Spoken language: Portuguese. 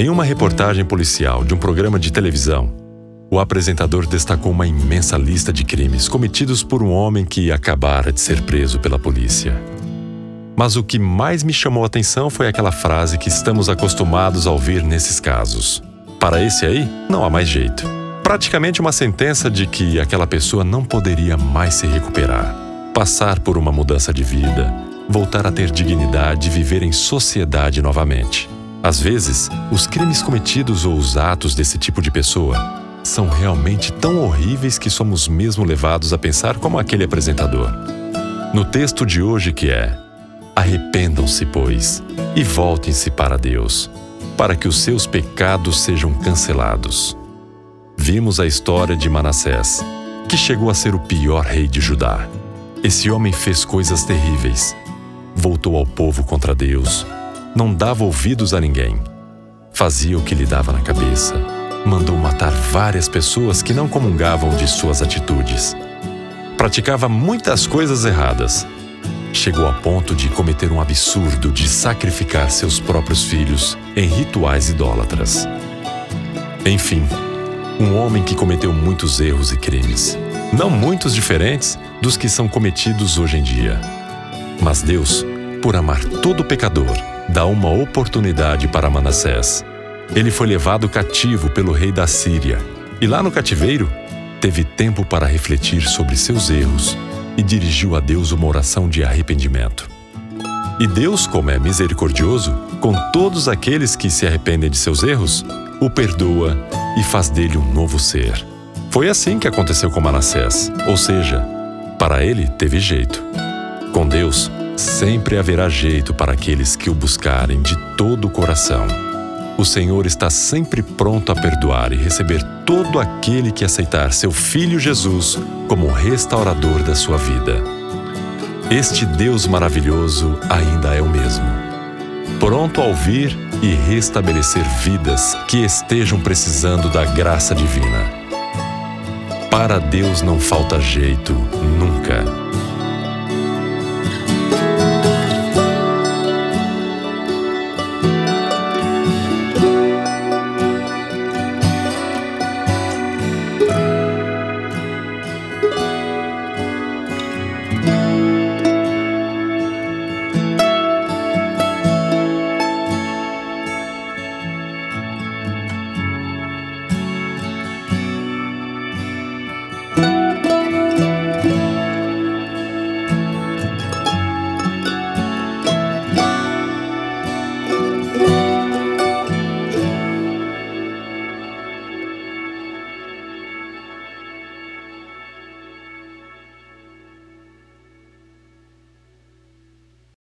Em uma reportagem policial de um programa de televisão, o apresentador destacou uma imensa lista de crimes cometidos por um homem que acabara de ser preso pela polícia. Mas o que mais me chamou a atenção foi aquela frase que estamos acostumados a ouvir nesses casos: Para esse aí, não há mais jeito. Praticamente uma sentença de que aquela pessoa não poderia mais se recuperar, passar por uma mudança de vida, voltar a ter dignidade e viver em sociedade novamente. Às vezes, os crimes cometidos ou os atos desse tipo de pessoa são realmente tão horríveis que somos mesmo levados a pensar como aquele apresentador. No texto de hoje que é: Arrependam-se, pois, e voltem-se para Deus, para que os seus pecados sejam cancelados. Vimos a história de Manassés, que chegou a ser o pior rei de Judá. Esse homem fez coisas terríveis. Voltou ao povo contra Deus, não dava ouvidos a ninguém. Fazia o que lhe dava na cabeça. Mandou matar várias pessoas que não comungavam de suas atitudes. Praticava muitas coisas erradas. Chegou a ponto de cometer um absurdo de sacrificar seus próprios filhos em rituais idólatras. Enfim, um homem que cometeu muitos erros e crimes, não muitos diferentes dos que são cometidos hoje em dia. Mas Deus, por amar todo pecador, dá uma oportunidade para Manassés. Ele foi levado cativo pelo rei da Síria e lá no cativeiro teve tempo para refletir sobre seus erros e dirigiu a Deus uma oração de arrependimento. E Deus, como é misericordioso, com todos aqueles que se arrependem de seus erros, o perdoa e faz dele um novo ser. Foi assim que aconteceu com Manassés, ou seja, para ele teve jeito. Com Deus, Sempre haverá jeito para aqueles que o buscarem de todo o coração. O Senhor está sempre pronto a perdoar e receber todo aquele que aceitar seu Filho Jesus como restaurador da sua vida. Este Deus maravilhoso ainda é o mesmo, pronto a ouvir e restabelecer vidas que estejam precisando da graça divina. Para Deus não falta jeito nunca.